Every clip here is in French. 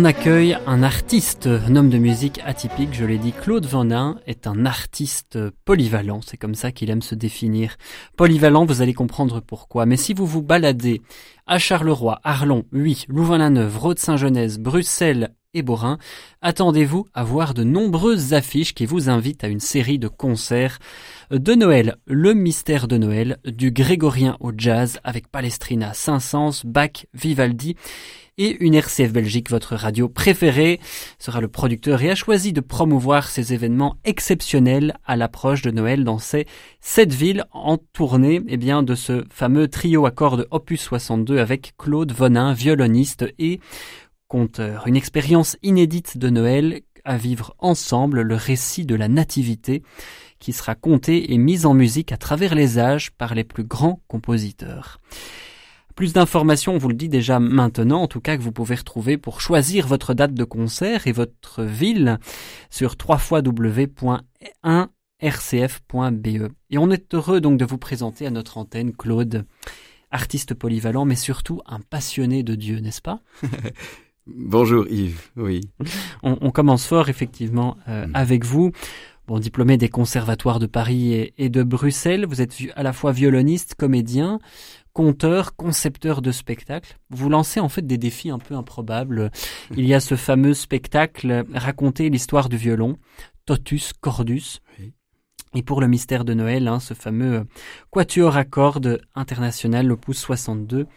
On accueille un artiste, un homme de musique atypique, je l'ai dit, Claude Vanin est un artiste polyvalent, c'est comme ça qu'il aime se définir. Polyvalent, vous allez comprendre pourquoi, mais si vous vous baladez à Charleroi, Arlon, Huy, Louvain-la-Neuve, Rhodes-Saint-Genèse, Bruxelles et Borin, attendez-vous à voir de nombreuses affiches qui vous invitent à une série de concerts de Noël, le mystère de Noël, du grégorien au jazz avec Palestrina, Saint-Saëns, Bach, Vivaldi et une RCF Belgique, votre radio préférée, sera le producteur et a choisi de promouvoir ces événements exceptionnels à l'approche de Noël dans ces sept villes en tournée eh bien, de ce fameux trio à cordes Opus 62 avec Claude Vonin, violoniste et conteur. Une expérience inédite de Noël à vivre ensemble le récit de la nativité qui sera conté et mis en musique à travers les âges par les plus grands compositeurs. Plus d'informations, on vous le dit déjà maintenant, en tout cas que vous pouvez retrouver pour choisir votre date de concert et votre ville sur www.1rcf.be. Et on est heureux donc de vous présenter à notre antenne Claude, artiste polyvalent, mais surtout un passionné de Dieu, n'est-ce pas? Bonjour Yves, oui. On, on commence fort effectivement euh, Mm. avec vous. Bon, diplômé des conservatoires de Paris et, et de Bruxelles, vous êtes à la fois violoniste, comédien, conteur, concepteur de spectacles. Vous lancez en fait des défis un peu improbables. Il y a ce fameux spectacle Raconter l'histoire du violon, Totus Cordus. Oui. Et pour le mystère de Noël, hein, ce fameux euh, Quatuor à cordes international, opus 62.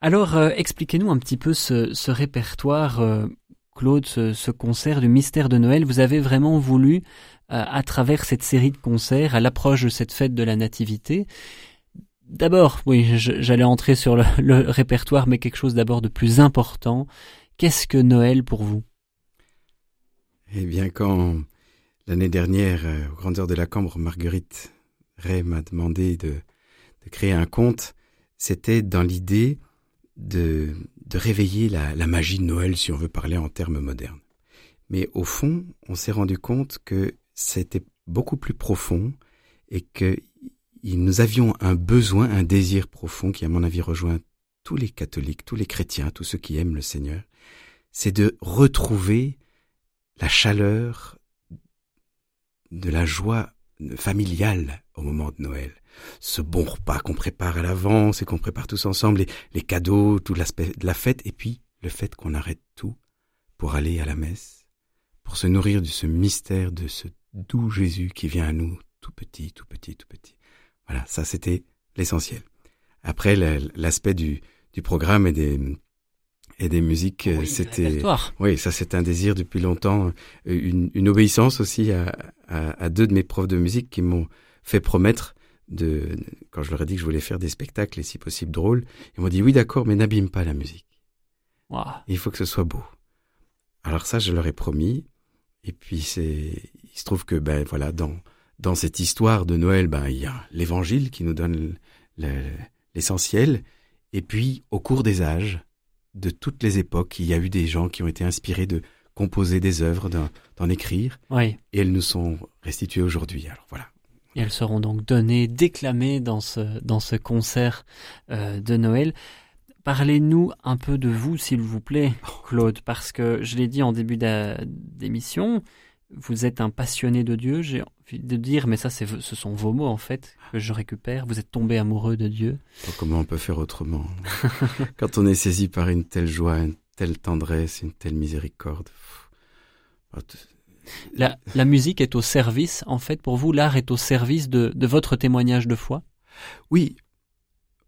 Alors, euh, expliquez-nous un petit peu ce, ce répertoire, euh, Claude, ce, ce concert du mystère de Noël. Vous avez vraiment voulu, euh, à travers cette série de concerts, à l'approche de cette fête de la Nativité, d'abord, oui, j'allais entrer sur le, répertoire, mais quelque chose d'abord de plus important. Qu'est-ce que Noël pour vous? Eh bien, quand l'année dernière, euh, aux grandes heures de la Cambre, Marguerite Ray m'a demandé de, créer un conte, c'était dans l'idée de, de réveiller la, la magie de Noël, si on veut parler en termes modernes. Mais au fond, on s'est rendu compte que c'était beaucoup plus profond et que nous avions un besoin, un désir profond qui, à mon avis, rejoint tous les catholiques, tous les chrétiens, tous ceux qui aiment le Seigneur, c'est de retrouver la chaleur de la joie familiale au moment de Noël. Ce bon repas qu'on prépare à l'avance et qu'on prépare tous ensemble, les, cadeaux, tout l'aspect de la fête, et puis le fait qu'on arrête tout pour aller à la messe, pour se nourrir de ce mystère, de ce doux Jésus qui vient à nous tout petit, tout petit, tout petit. Voilà, ça c'était l'essentiel. Après, la- l'aspect du, du programme et des, et des musiques, Oui, c'était... Oui, ça c'est un désir depuis longtemps, Euh, une, une obéissance aussi à, à, à deux de mes profs de musique qui m'ont fait promettre de, quand je leur ai dit que je voulais faire des spectacles et si possible drôles, ils m'ont dit oui d'accord, mais n'abîme pas la musique. Il faut que ce soit beau. Alors ça, je leur ai promis. Et puis c'est, il se trouve que ben voilà, dans dans cette histoire de Noël, ben il y a l'Évangile qui nous donne le- l'essentiel. Et puis au cours des âges, de toutes les époques, il y a eu des gens qui ont été inspirés de composer des œuvres, d'en écrire, Oui. et elles nous sont restituées aujourd'hui. Alors voilà. Et elles seront donc données, déclamées dans ce, dans ce concert euh, de Noël. Parlez-nous un peu de vous, s'il vous plaît, Claude, parce que je l'ai dit en début d'émission, vous êtes un passionné de Dieu, j'ai envie de dire, mais ça, ce sont vos mots en fait que je récupère. Vous êtes tombé amoureux de Dieu. Oh, Comment on peut faire autrement? Quand on est saisi par une telle joie, une telle tendresse, une telle miséricorde. t- La, la musique est au service, en fait, pour vous, l'art est au service de, de votre témoignage de foi. Oui,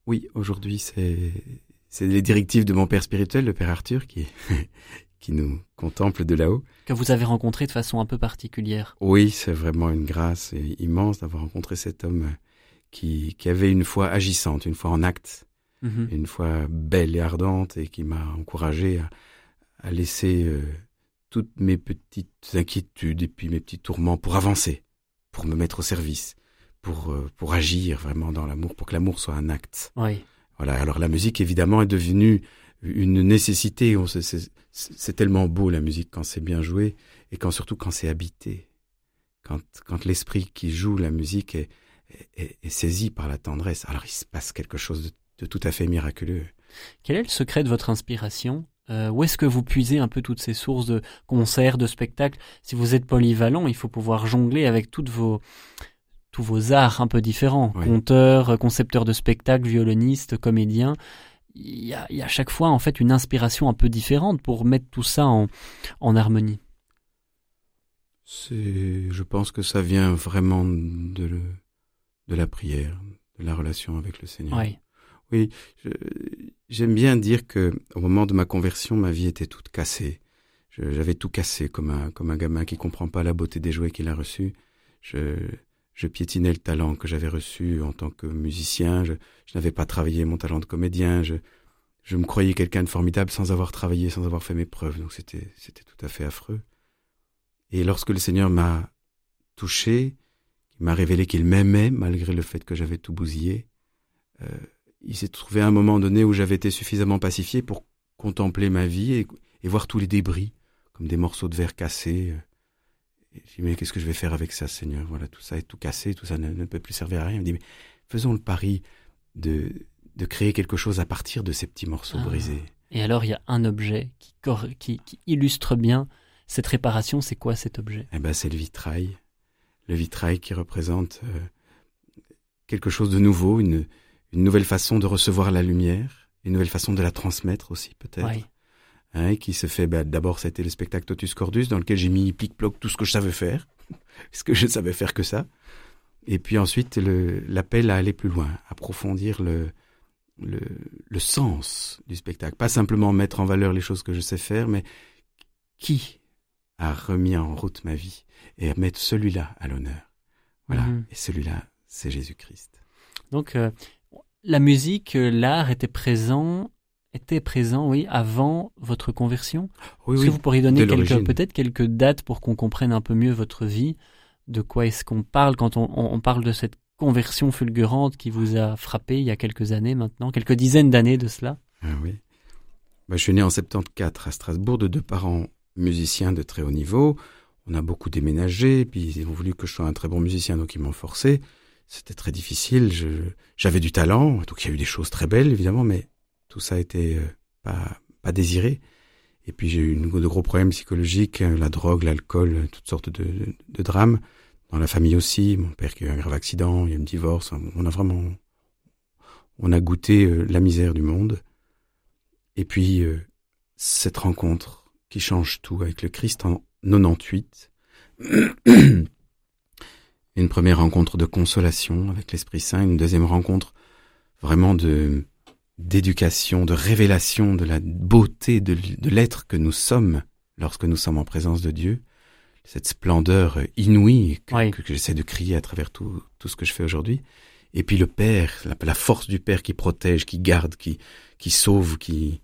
oui, aujourd'hui c'est c'est les directives de mon père spirituel, le père Arthur, qui qui nous contemple de là-haut. que vous avez rencontré de façon un peu particulière. Oui, c'est vraiment une grâce immense d'avoir rencontré cet homme qui qui avait une foi agissante, une foi en acte, Mhm. une foi belle et ardente, et qui m'a encouragé à, à laisser euh, toutes mes petites inquiétudes et puis mes petits tourments pour avancer, pour me mettre au service, pour, euh, pour agir vraiment dans l'amour, pour que l'amour soit un acte. Oui. Voilà. Alors la musique, évidemment, est devenue une nécessité. C'est tellement beau la musique quand c'est bien joué et quand surtout quand c'est habité. Quand, quand l'esprit qui joue la musique est, est, saisi par la tendresse, alors il se passe quelque chose de, de tout à fait miraculeux. Quel est le secret de votre inspiration? Euh, où est-ce que vous puisez un peu toutes ces sources de concerts, de spectacles? Si vous êtes polyvalent, il faut pouvoir jongler avec toutes vos, tous vos arts un peu différents. Conteur, concepteur de spectacles, violoniste, comédien. Il y, a, il y, a, à chaque fois en fait une inspiration un peu différente pour mettre tout ça en, en harmonie. C'est, je pense que ça vient vraiment de, de la prière, de la relation avec le Seigneur. Oui. Oui, j'aime bien dire que au moment de ma conversion, ma vie était toute cassée. J'avais tout cassé comme un comme un gamin qui comprend pas la beauté des jouets qu'il a reçus. Je, je piétinais le talent que j'avais reçu en tant que musicien. Je, je n'avais pas travaillé mon talent de comédien. Je, je me croyais quelqu'un de formidable sans avoir travaillé, sans avoir fait mes preuves. Donc c'était c'était tout à fait affreux. Et lorsque le Seigneur m'a touché, il m'a révélé qu'il m'aimait malgré le fait que j'avais tout bousillé. Euh, il s'est trouvé un moment donné où j'avais été suffisamment pacifié pour contempler ma vie et, voir tous les débris, comme des morceaux de verre cassés. Je dis, mais qu'est-ce que je vais faire avec ça, Seigneur? Voilà, tout ça est tout cassé, tout ça ne, peut plus servir à rien. Il me dit, mais faisons le pari de, de créer quelque chose à partir de ces petits morceaux ah. brisés. Et alors, il y a un objet qui, qui, illustre bien cette réparation. C'est quoi cet objet? Eh ben, c'est le vitrail. Le vitrail qui représente euh, quelque chose de nouveau, une, une nouvelle façon de recevoir la lumière, une nouvelle façon de la transmettre aussi peut-être. Oui. Hein, qui se fait, bah, d'abord c'était le spectacle Totus Cordus dans lequel j'ai mis plic-ploc tout ce que je savais faire, parce que je savais faire que ça. Et puis ensuite l'appel à aller plus loin, approfondir le, le, le sens du spectacle. Pas simplement mettre en valeur les choses que je sais faire, mais qui a remis en route ma vie et à mettre celui-là à l'honneur. Voilà. Mhm. Et celui-là, c'est Jésus-Christ. Donc, euh, la musique, euh, l'art était présent, était présent, oui, avant votre conversion? Oui, Est-ce que vous pourriez donner quelques, peut-être quelques dates pour qu'on comprenne un peu mieux votre vie? De quoi est-ce qu'on parle quand on, parle de cette conversion fulgurante qui vous a frappé il y a quelques années maintenant, quelques dizaines d'années de cela? Ah oui. Bah, je suis né en 74 à Strasbourg de deux parents musiciens de très haut niveau. On a beaucoup déménagé, puis ils ont voulu que je sois un très bon musicien, donc ils m'ont forcé. C'était très difficile. j'avais du talent, donc il y a eu des choses très belles évidemment, mais tout ça était euh, pas, pas désiré. Et puis j'ai eu de gros problèmes psychologiques, euh, la drogue, l'alcool, toutes sortes de, de, drames. Dans la famille aussi, mon père qui a eu un grave accident, il y a eu un divorce. On a vraiment, on a goûté euh, la misère du monde. Et puis cette rencontre qui change tout avec le Christ en 98. une première rencontre de consolation avec l'Esprit Saint, une deuxième rencontre vraiment de d'éducation, de révélation de la beauté de, l'être que nous sommes lorsque nous sommes en présence de Dieu, cette splendeur inouïe que, j'essaie de crier à travers tout, tout ce que je fais aujourd'hui. Et puis le Père, la, force du Père qui protège, qui garde, qui, qui sauve, qui...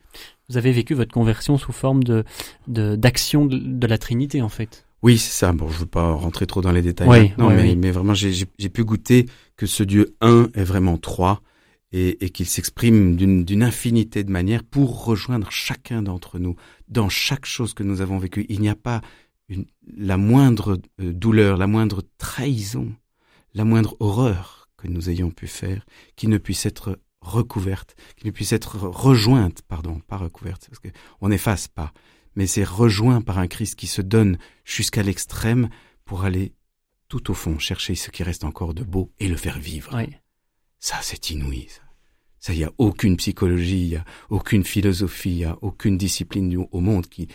Vous avez vécu votre conversion sous forme de d'action de la Trinité en fait. Oui, c'est ça. Bon, je veux pas rentrer trop dans les détails. non, mais, mais, vraiment, j'ai pu goûter que ce Dieu un est vraiment trois et, et qu'il s'exprime d'une infinité de manières pour rejoindre chacun d'entre nous dans chaque chose que nous avons vécue. Il n'y a pas une, la moindre euh, douleur, la moindre trahison, la moindre horreur que nous ayons pu faire qui ne puisse être recouverte, qui ne puisse être rejointe, pardon, pas recouverte, parce qu'on n'efface pas, mais c'est rejoint par un Christ qui se donne jusqu'à l'extrême pour aller tout au fond chercher ce qui reste encore de beau et le faire vivre. Ça, c'est inouï. Ça, il y a aucune psychologie, il y a aucune philosophie, il y a aucune discipline au monde qui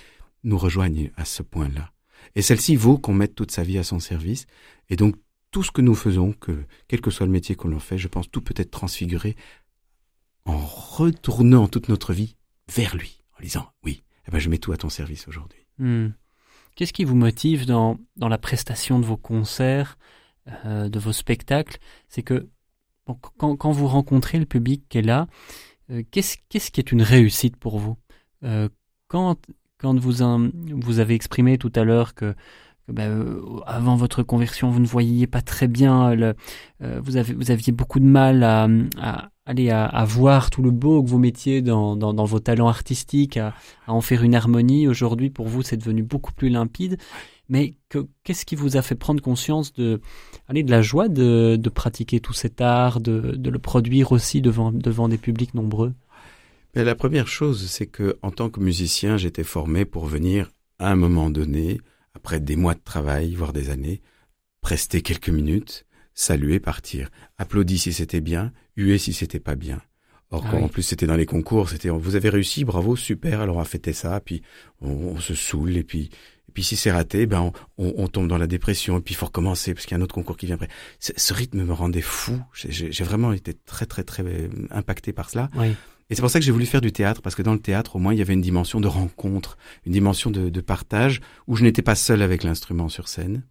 nous rejoigne à ce point-là. Et celle-ci vaut qu'on mette toute sa vie à son service. Et donc, tout ce que nous faisons, que quel que soit le métier qu'on en fait, je pense tout peut être transfiguré en retournant toute notre vie vers lui, en disant oui, eh ben, je mets tout à ton service aujourd'hui. Hmm. Qu'est-ce qui vous motive dans, dans la prestation de vos concerts, euh, de vos spectacles? C'est que quand, vous rencontrez le public qui est là, euh, qu'est-ce, qui est une réussite pour vous? Euh, quand, vous, avez exprimé tout à l'heure que ben, avant votre conversion, vous ne voyiez pas très bien, vous, aviez beaucoup de mal à, aller à, voir tout le beau que vous mettiez dans, vos talents artistiques, à, en faire une harmonie. Aujourd'hui, pour vous, c'est devenu beaucoup plus limpide. Mais qu'est-ce qui vous a fait prendre conscience de, allez, de la joie de, de pratiquer tout cet art, de, de, le produire aussi devant, devant des publics nombreux? Ben, La première chose, c'est que en tant que musicien, j'étais formé pour venir à un moment donné, après des mois de travail, voire des années, prester quelques minutes, saluer, partir, applaudir si c'était bien, huer si c'était pas bien. Or, ah en plus c'était dans les concours, c'était vous avez réussi, bravo, super, alors on a fêté ça, puis on, on se saoule, et puis et puis si c'est raté, ben on, on, tombe dans la dépression et puis il faut recommencer parce qu'il y a un autre concours qui vient après. Ce rythme me rendait fou. J'ai vraiment été très très très euh, impacté par cela. Oui. Et c'est pour ça que j'ai voulu faire du théâtre parce que dans le théâtre au moins il y avait une dimension de rencontre, une dimension de, de partage où je n'étais pas seul avec l'instrument sur scène.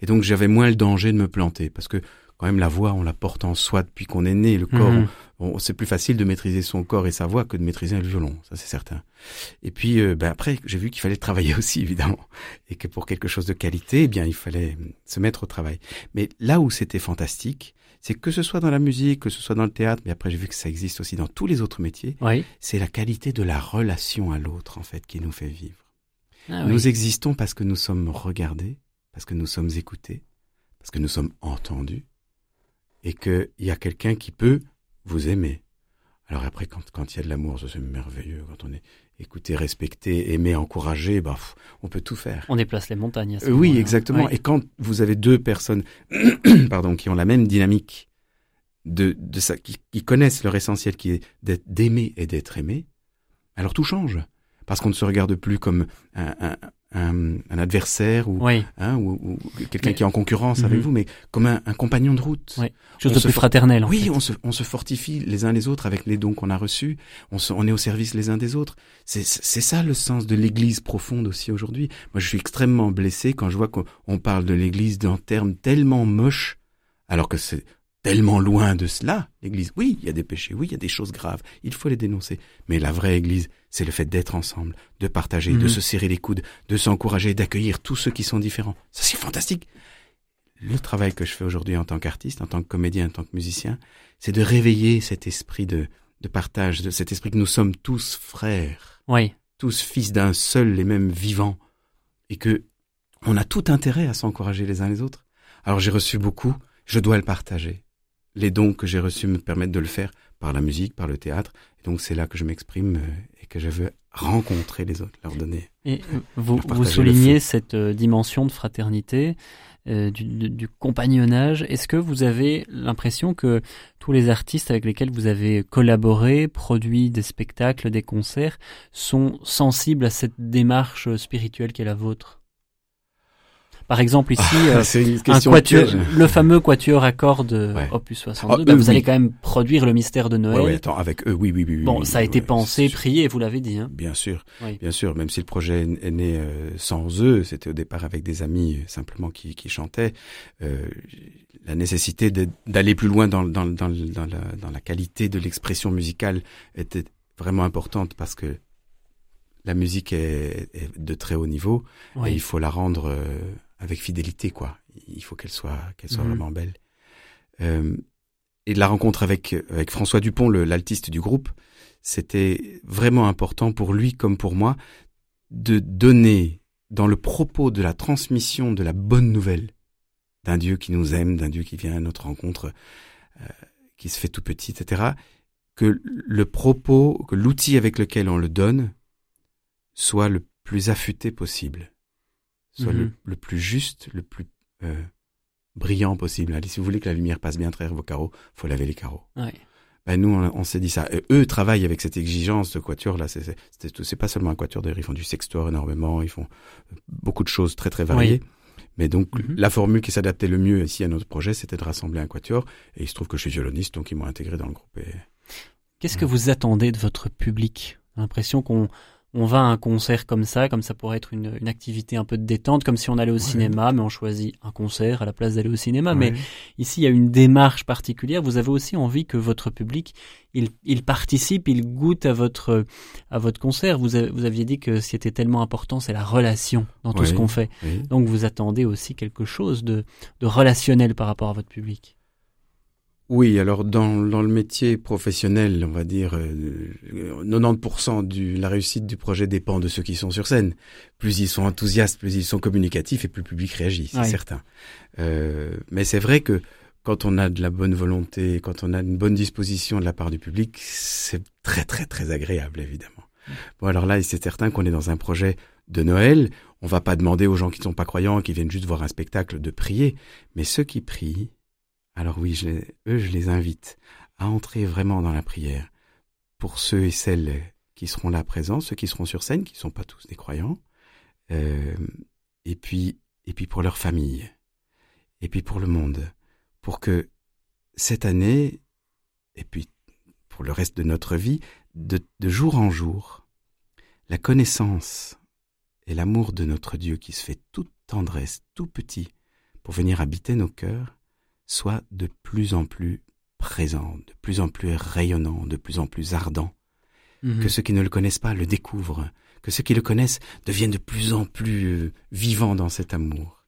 Et donc j'avais moins le danger de me planter parce que quand même la voix on la porte en soi depuis qu'on est né. Le corps, mhm c'est plus facile de maîtriser son corps et sa voix que de maîtriser le violon, ça c'est certain. Et puis euh, ben après, j'ai vu qu'il fallait travailler aussi évidemment, et que pour quelque chose de qualité, eh bien il fallait se mettre au travail. Mais là où c'était fantastique, c'est que ce soit dans la musique, que ce soit dans le théâtre, mais après j'ai vu que ça existe aussi dans tous les autres métiers. C'est la qualité de la relation à l'autre en fait qui nous fait vivre. Ah nous existons parce que nous sommes regardés, parce que nous sommes écoutés, parce que nous sommes entendus, et qu'il y a quelqu'un qui peut vous aimez. Alors après, quand, quand il y a de l'amour, c'est merveilleux. Quand on est écouté, respecté, aimé, encouragé, bah, on peut tout faire. On déplace les montagnes. Euh, oui, exactement. Et quand vous avez deux personnes, pardon, qui ont la même dynamique de, de ça, qui, qui connaissent leur essentiel, qui est d'aimer et d'être aimé, alors tout change parce qu'on ne se regarde plus comme un, un, un adversaire ou, hein, ou, ou quelqu'un qui est en concurrence avec mhm. vous, mais comme un, un, compagnon de route. Oui. Chose de plus fraternelle. Oui, on se, on se fortifie les uns les autres avec les dons qu'on a reçus. On, se, on est au service les uns des autres. C'est ça le sens de l'Église profonde aussi aujourd'hui. Moi, je suis extrêmement blessé quand je vois qu'on parle de l'Église d'un terme tellement moche, alors que c'est tellement loin de cela, l'Église. Oui, il y a des péchés, oui, il y a des choses graves, il faut les dénoncer. Mais la vraie Église, c'est le fait d'être ensemble, de partager, de mhm. se serrer les coudes, de s'encourager, d'accueillir tous ceux qui sont différents. Ça, c'est fantastique. Le travail que je fais aujourd'hui en tant qu'artiste, en tant que comédien, en tant que musicien, c'est de réveiller cet esprit de, de partage, de cet esprit que nous sommes tous frères. Oui. Tous fils d'un seul et même vivant. Et que on a tout intérêt à s'encourager les uns les autres. Alors j'ai reçu beaucoup, je dois le partager les dons que j'ai reçus me permettent de le faire par la musique, par le théâtre. Et donc c'est là que je m'exprime euh, et que je veux rencontrer les autres, leur donner. Et euh, vous, vous soulignez cette euh, dimension de fraternité, du, du, compagnonnage. Est-ce que vous avez l'impression que tous les artistes avec lesquels vous avez collaboré, produit des spectacles, des concerts, sont sensibles à cette démarche spirituelle qui est la vôtre? Par exemple ici, ah, euh, un quatuor, le fameux quatuor à cordes euh, opus 62, ah, bah, vous allez quand même produire le mystère de Noël. Ouais, attends, avec eux, oui, oui, oui. Bon, ça a été pensé, prié, vous l'avez dit. Hein. Bien sûr, bien sûr. Même si le projet est né euh, sans eux, c'était au départ avec des amis simplement qui, qui chantaient. la nécessité d'aller plus loin dans, dans, dans, dans, la, dans la qualité de l'expression musicale était vraiment importante parce que la musique est, est de très haut niveau et il faut la rendre avec fidélité, quoi. Il faut qu'elle soit, qu'elle soit mhm. vraiment belle. Euh, et la rencontre avec avec François Dupont, l'altiste du groupe, c'était vraiment important pour lui comme pour moi de donner dans le propos de la transmission de la bonne nouvelle d'un Dieu qui nous aime, d'un Dieu qui vient à notre rencontre, euh, qui se fait tout petit, etc. Que le propos, que l'outil avec lequel on le donne soit le plus affûté possible soit le, mhm. plus juste, le plus euh, brillant possible. Allez, si vous voulez que la lumière passe bien à travers vos carreaux, faut laver les carreaux. Ouais. Ben nous, on, s'est dit ça. eux travaillent avec cette exigence de quatuor là. C'est pas seulement un quatuor d'ailleurs. Ils font du sextoire énormément. Ils font euh, beaucoup de choses très très variées. Mais donc mhm. la formule qui s'adaptait le mieux ici à notre projet, c'était de rassembler un quatuor. Et il se trouve que je suis violoniste, donc ils m'ont intégré dans le groupe. Qu'est-ce que vous attendez de votre public? L'impression qu'on on va à un concert comme ça, comme ça pourrait être une, une activité un peu de détente, comme si on allait au cinéma, mais on choisit un concert à la place d'aller au cinéma. Mais ici, il y a une démarche particulière. Vous avez aussi envie que votre public, il, il participe, il goûte à votre, à votre concert. Vous, vous aviez dit que ce qui était tellement important, c'est la relation dans tout ce qu'on fait. Donc vous attendez aussi quelque chose de, de relationnel par rapport à votre public. Oui, alors dans, dans le métier professionnel, on va dire, 90% euh, de la réussite du projet dépend de ceux qui sont sur scène. Plus ils sont enthousiastes, plus ils sont communicatifs et plus le public réagit, c'est certain. Euh, mais c'est vrai que quand on a de la bonne volonté, quand on a une bonne disposition de la part du public, c'est très très très agréable évidemment. Bon alors là, c'est certain qu'on est dans un projet de Noël. On va pas demander aux gens qui ne sont pas croyants, qui viennent juste voir un spectacle, de prier, mais ceux qui prient alors oui, eux, je les invite à entrer vraiment dans la prière. Pour ceux et celles qui seront là présents, ceux qui seront sur scène, qui ne sont pas tous des croyants, euh, et puis pour leur famille, et puis pour le monde, pour que cette année, et puis pour le reste de notre vie, de jour en jour, la connaissance et l'amour de notre Dieu qui se fait toute tendresse, tout petit, pour venir habiter nos cœurs, soit de plus en plus présent, de plus en plus rayonnant, de plus en plus ardent, mhm. que ceux qui ne le connaissent pas le découvrent, que ceux qui le connaissent deviennent de plus en plus euh, vivants dans cet amour.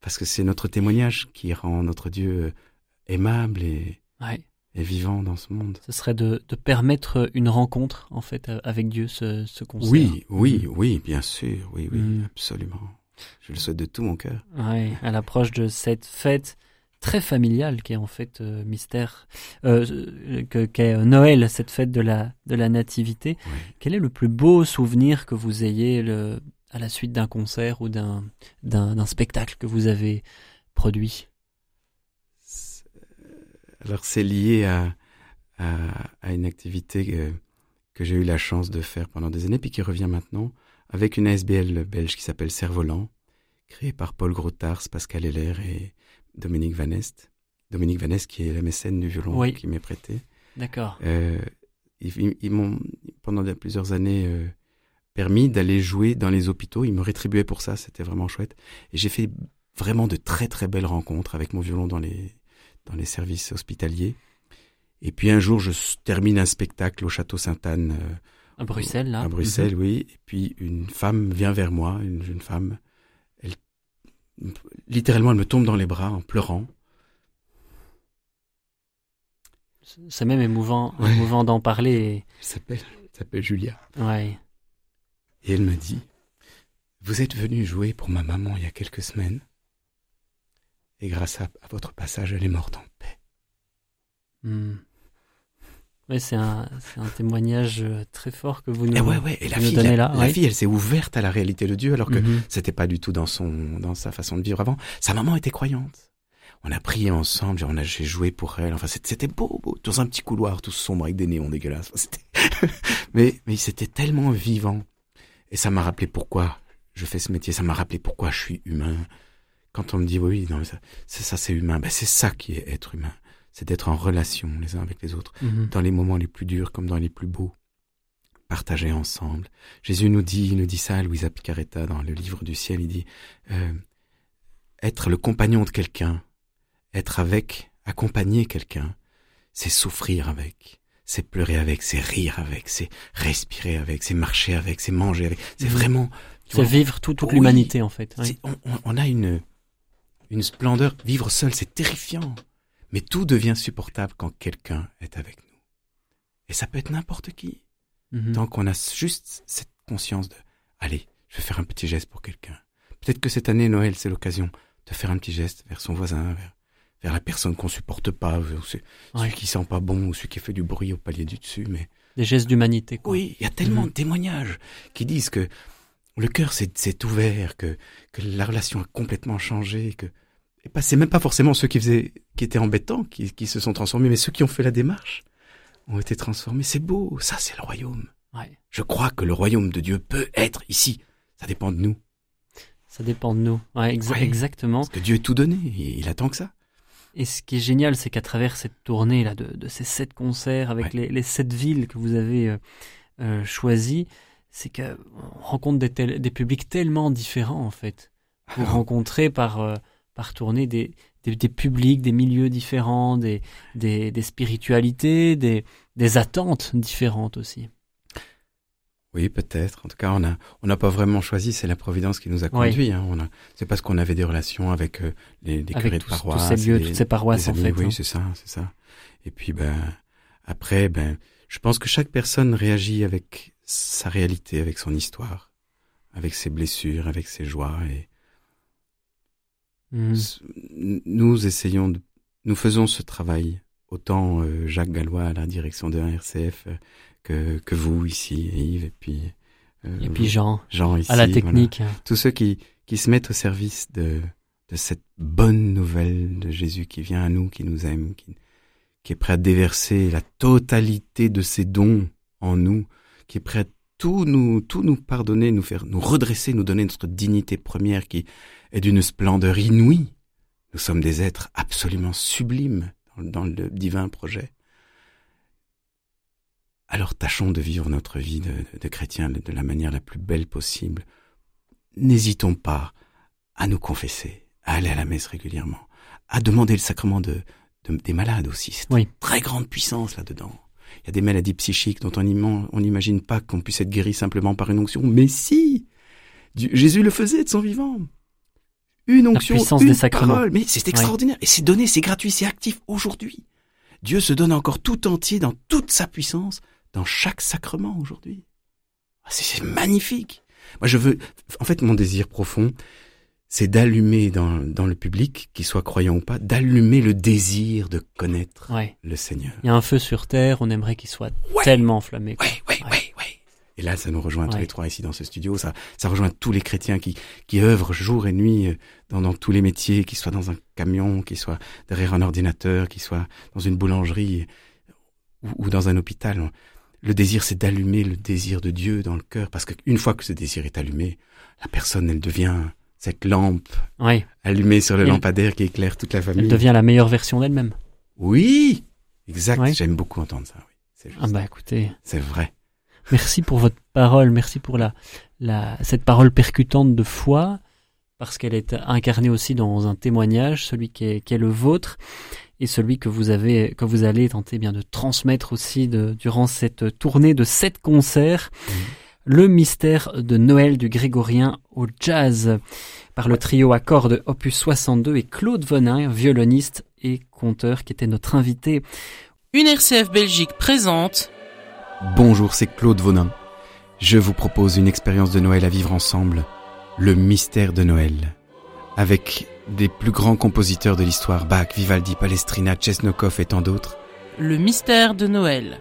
Parce que c'est notre témoignage qui rend notre Dieu euh, aimable et, et vivant dans ce monde. Ce serait de, de, permettre une rencontre, en fait, avec Dieu, ce, ce concert. Oui, oui, mhm. oui, bien sûr, oui, oui, mhm. absolument. Je le souhaite de tout mon cœur. Oui, à l'approche de cette fête très familial qui est en fait euh, mystère, euh, que qu'est Noël, cette fête de la de la nativité. Quel est le plus beau souvenir que vous ayez le, à la suite d'un concert ou d'un spectacle que vous avez produit? Alors c'est lié à, à, à une activité que, que j'ai eu la chance de faire pendant des années puis qui revient maintenant avec une ASBL belge qui s'appelle Cerf-Volant, créée par Paul Grottars, Pascal Heller et Dominique Vanest. Dominique Vanest, qui est la mécène du violon qui m'est prêté. D'accord. Euh, ils, m'ont, pendant plusieurs années, euh, permis d'aller jouer dans les hôpitaux. Ils me rétribuaient pour ça, c'était vraiment chouette. Et j'ai fait vraiment de très très belles rencontres avec mon violon dans les, dans les services hospitaliers. Et puis un jour, je termine un spectacle au Château Sainte-Anne. Euh, à Bruxelles, là À Bruxelles, mhm. oui. Et puis une femme vient vers moi, une jeune femme, littéralement, elle me tombe dans les bras en pleurant. C'est même émouvant, émouvant d'en parler. Elle s'appelle, s'appelle Julia. Ouais. Et elle me dit, vous êtes venu jouer pour ma maman il y a quelques semaines, et grâce à, votre passage, elle est morte en paix. Hmm. Oui, c'est un, un, témoignage euh, très fort que vous nous, et ouais, ouais. Et la fille, donnez là. La fille, elle s'est ouverte à la réalité de Dieu alors que mhm. c'était pas du tout dans son, dans sa façon de vivre avant. Sa maman était croyante. On a prié ensemble, on a, j'ai joué pour elle. Enfin, c'était beau, beau, dans un petit couloir tout sombre avec des néons dégueulasses. mais, mais c'était tellement vivant. Et ça m'a rappelé pourquoi je fais ce métier. Ça m'a rappelé pourquoi je suis humain. Quand on me dit oui, non, c'est ça, c'est humain. Ben, c'est ça qui est être humain c'est d'être en relation les uns avec les autres, mhm. dans les moments les plus durs comme dans les plus beaux. Partager ensemble. Jésus nous dit, il nous dit ça à Louisa Picaretta dans le livre du ciel, il dit euh, être le compagnon de quelqu'un, être avec, accompagner quelqu'un, c'est souffrir avec, c'est pleurer avec, c'est rire avec, c'est respirer avec, c'est marcher avec, c'est manger avec, c'est mhm. vraiment. C'est vivre toute l'humanité en fait. On, on, a une une splendeur. Vivre seul, c'est terrifiant. Mais tout devient supportable quand quelqu'un est avec nous. Et ça peut être n'importe qui. Mhm. Tant qu'on a juste cette conscience de, allez, je vais faire un petit geste pour quelqu'un. Peut-être que cette année, Noël, c'est l'occasion de faire un petit geste vers son voisin, vers, vers la personne qu'on supporte pas, celui qui sent pas bon ou celui qui fait du bruit au palier du dessus, mais... Des gestes d'humanité, quoi. Oui, il y a tellement mhm. de témoignages qui disent que le cœur s'est ouvert, que, que la relation a complètement changé, que et pas, c'est même pas forcément ceux qui faisaient, qui étaient embêtants, qui, qui se sont transformés, mais ceux qui ont fait la démarche ont été transformés. C'est beau, ça c'est le royaume. Ouais. Je crois que le royaume de Dieu peut être ici. Ça dépend de nous. Ça dépend de nous. Ouais, exactement. Parce que Dieu est tout donné, il attend que ça. Et ce qui est génial, c'est qu'à travers cette tournée là de, de, ces sept concerts avec les, les, sept villes que vous avez euh, euh choisies, c'est que on rencontre des, des publics tellement différents en fait. Vous rencontrez par euh, par tournée des, des, des, publics, des milieux différents, des, des, des spiritualités, des, des attentes différentes aussi. Oui, peut-être. En tout cas, on a on n'a pas vraiment choisi. C'est la Providence qui nous a conduit. Hein. On a c'est parce qu'on avait des relations avec euh, les, les curés de paroisse, tous ces lieux, toutes ces paroisses en fait. Oui, hein. c'est ça, c'est ça. Et puis ben après, ben je pense que chaque personne réagit avec sa réalité, avec son histoire, avec ses blessures, avec ses joies. Et Mhm. nous essayons, de, nous faisons ce travail autant euh, Jacques Gallois à la direction de RCF euh, que que vous ici, Yves, et puis euh, Et puis Jean, Jean ici, à la voilà. technique. tous ceux qui qui se mettent au service de de cette bonne nouvelle de Jésus qui vient à nous, qui nous aime, qui qui est prêt à déverser la totalité de ses dons en nous, qui est prêt à tout nous tout nous pardonner, nous faire nous redresser, nous donner notre dignité première qui est d'une splendeur inouïe. Nous sommes des êtres absolument sublimes dans, le divin projet. Alors tâchons de vivre notre vie de, de, de chrétiens de la manière la plus belle possible. N'hésitons pas à nous confesser, à aller à la messe régulièrement, à demander le sacrement de, de- des malades aussi. C'est Oui. une très grande puissance là-dedans. Il y a des maladies psychiques dont on n'imagine pas qu'on puisse être guéri simplement par une onction. Mais si Dieu- Jésus le faisait de son vivant. Une onction, puissance une des sacrements. parole. Mais c'est extraordinaire. Et c'est donné, c'est gratuit, c'est actif aujourd'hui. Dieu se donne encore tout entier dans toute sa puissance dans chaque sacrement aujourd'hui. Ah, C'est magnifique. Moi, je veux, en fait, mon désir profond, c'est d'allumer dans, dans le public, qu'il soit croyant ou pas, d'allumer le désir de connaître Ouais. le Seigneur. Il y a un feu sur terre, on aimerait qu'il soit Ouais. tellement enflammé. Ouais. ouais, ouais. Et là, ça nous rejoint tous les trois ici dans ce studio. Ça, ça rejoint tous les chrétiens qui, qui œuvrent jour et nuit euh, dans, dans tous les métiers, qu'ils soient dans un camion, qu'ils soient derrière un ordinateur, qu'ils soient dans une boulangerie ou, ou dans un hôpital. Le désir, c'est d'allumer le désir de Dieu dans le cœur, parce qu'une fois que ce désir est allumé, la personne, elle devient cette lampe Ouais. allumée sur le Elle- lampadaire qui éclaire toute la famille. Elle devient la meilleure version d'elle-même. Oui, exact. Ouais. J'aime beaucoup entendre ça. Oui, c'est juste. Ah bah écoutez, C'est vrai. Merci pour votre parole, merci pour la, la cette parole percutante de foi, parce qu'elle est incarnée aussi dans un témoignage, celui qui est, qui est le vôtre, et celui que vous avez, que vous allez tenter bien de transmettre aussi de, durant cette tournée de sept concerts. Le mystère de Noël du grégorien au jazz par le trio à cordes opus 62 et Claude Vonin, violoniste et conteur qui était notre invité. Une RCF Belgique présente Bonjour, c'est Claude Vonin. Je vous propose une expérience de Noël à vivre ensemble, le mystère de Noël, avec des plus grands compositeurs de l'histoire, Bach, Vivaldi, Palestrina, Chesnokov et tant d'autres. Le mystère de Noël.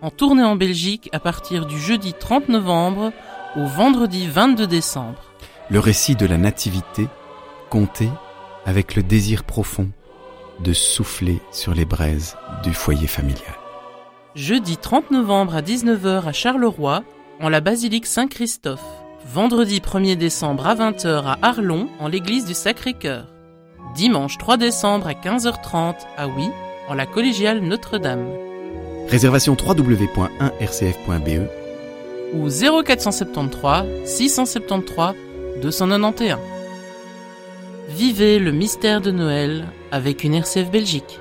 En tournée en Belgique à partir du jeudi 30 novembre au vendredi 22 décembre. Le récit de la nativité, compté avec le désir profond de souffler sur les braises du foyer familial. Jeudi 30 novembre à 19h à Charleroi, en la basilique Saint-Christophe. Vendredi 1er décembre à 20h à Arlon, en l'église du Sacré-Cœur. Dimanche 3 décembre à 15h30 à Oui, en la collégiale Notre-Dame. Réservation www.1rcf.be Ou 0473 673 291. Vivez le mystère de Noël avec une RCF Belgique.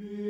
Yeah.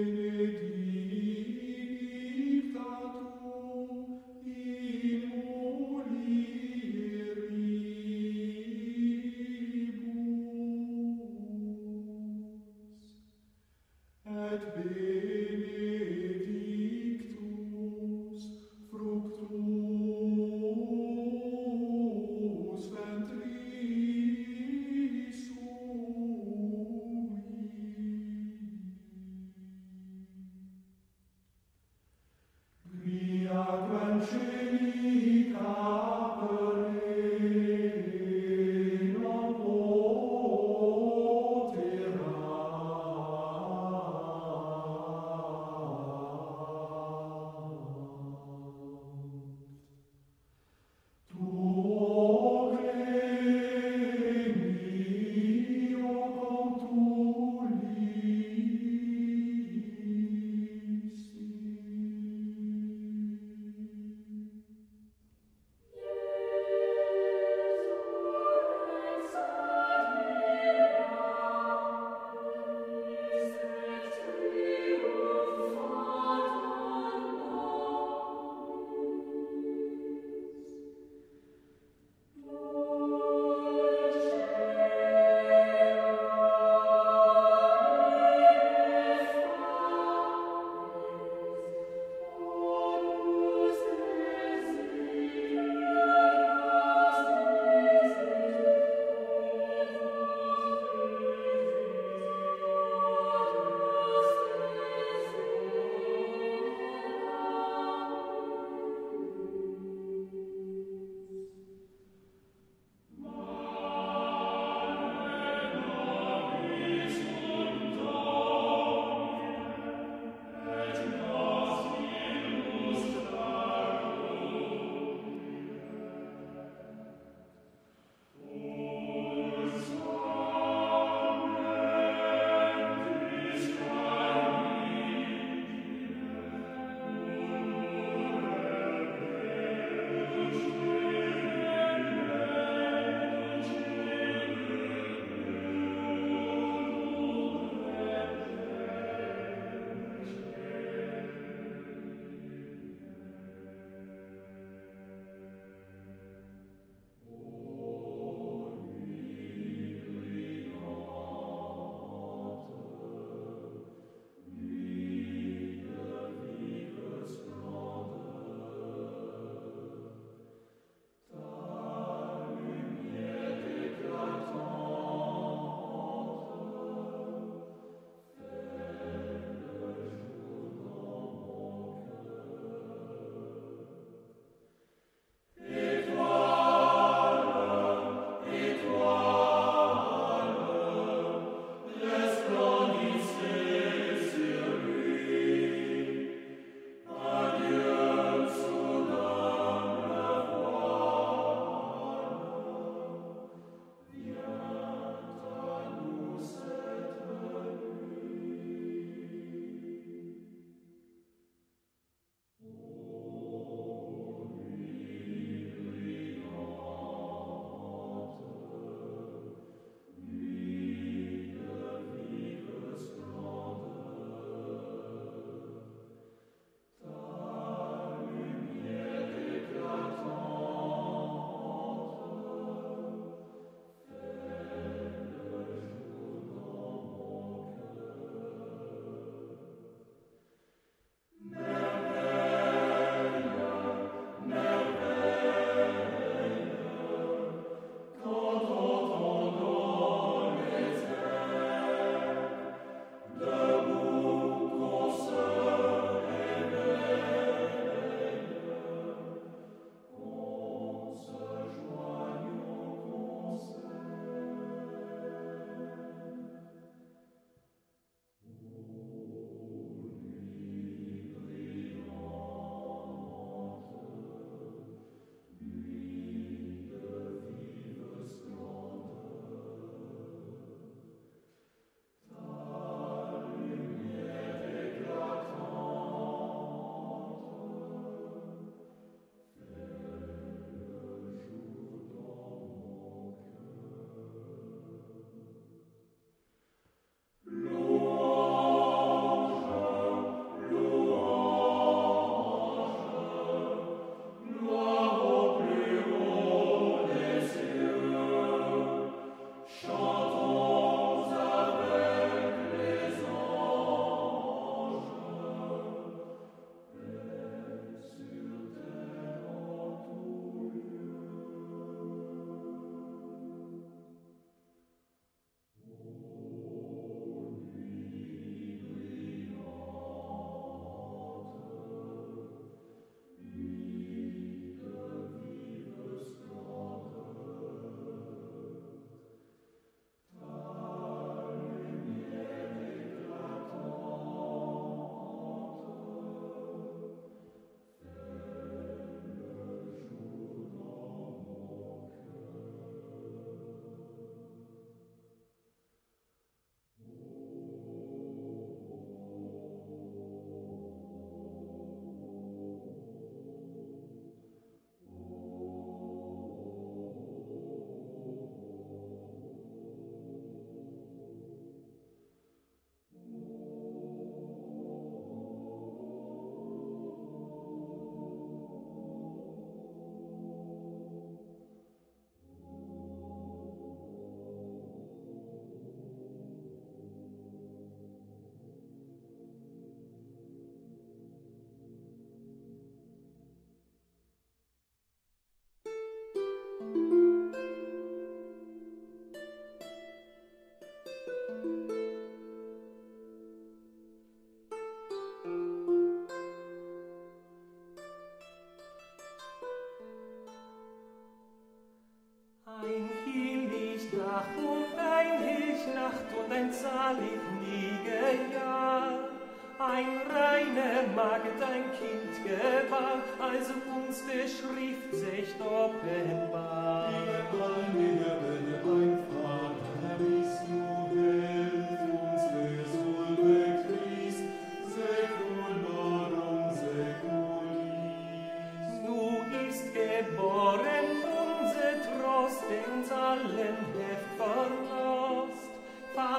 benzaligniger Jahr, ein reine Magd, ein Kind gebar, als uns der Schrift sich offenbar. Wir wollen, wir wollen,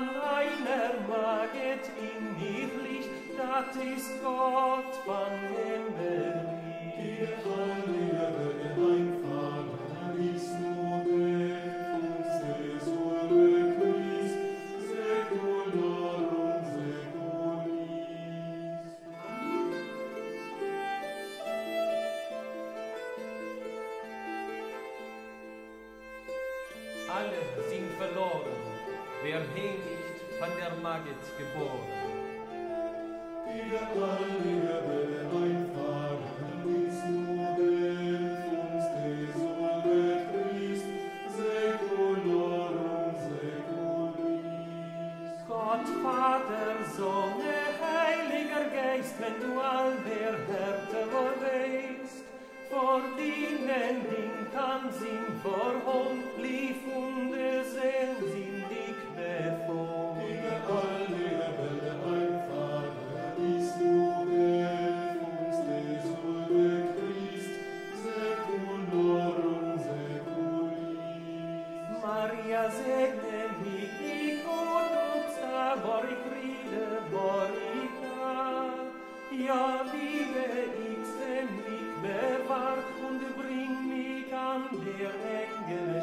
man einer maget in mich Licht, dat ist Gott von Himmel. Dir Halleluja. Maria, liebe ich, mich und mich an der Engel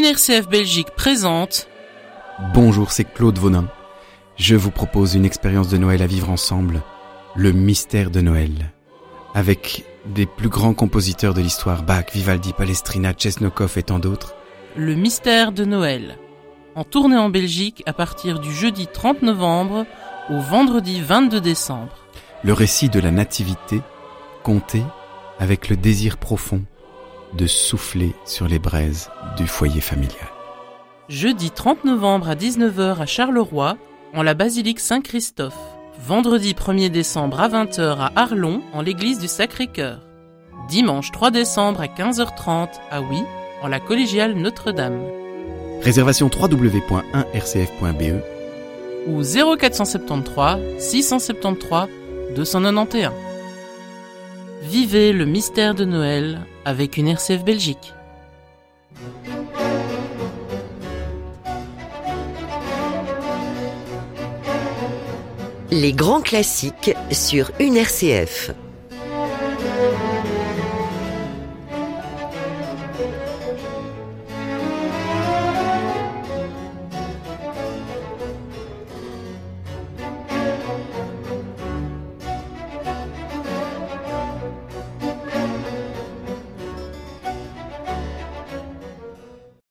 Une RCF Belgique présente Bonjour, c'est Claude Vonin. Je vous propose une expérience de Noël à vivre ensemble, le mystère de Noël. Avec des plus grands compositeurs de l'histoire, Bach, Vivaldi, Palestrina, Chesnokov et tant d'autres. Le mystère de Noël. En tournée en Belgique à partir du jeudi 30 novembre au vendredi 22 décembre. Le récit de la nativité, compté avec le désir profond de souffler sur les braises du foyer familial. Jeudi 30 novembre à 19h à Charleroi, en la basilique Saint-Christophe. Vendredi 1er décembre à 20h à Arlon, en l'église du Sacré-Cœur. Dimanche 3 décembre à 15h30 à Oui, en la collégiale Notre-Dame. Réservation www.1rcf.be Ou 0473 673 291. Vivez le mystère de Noël avec une RCF Belgique. Les grands classiques sur une RCF.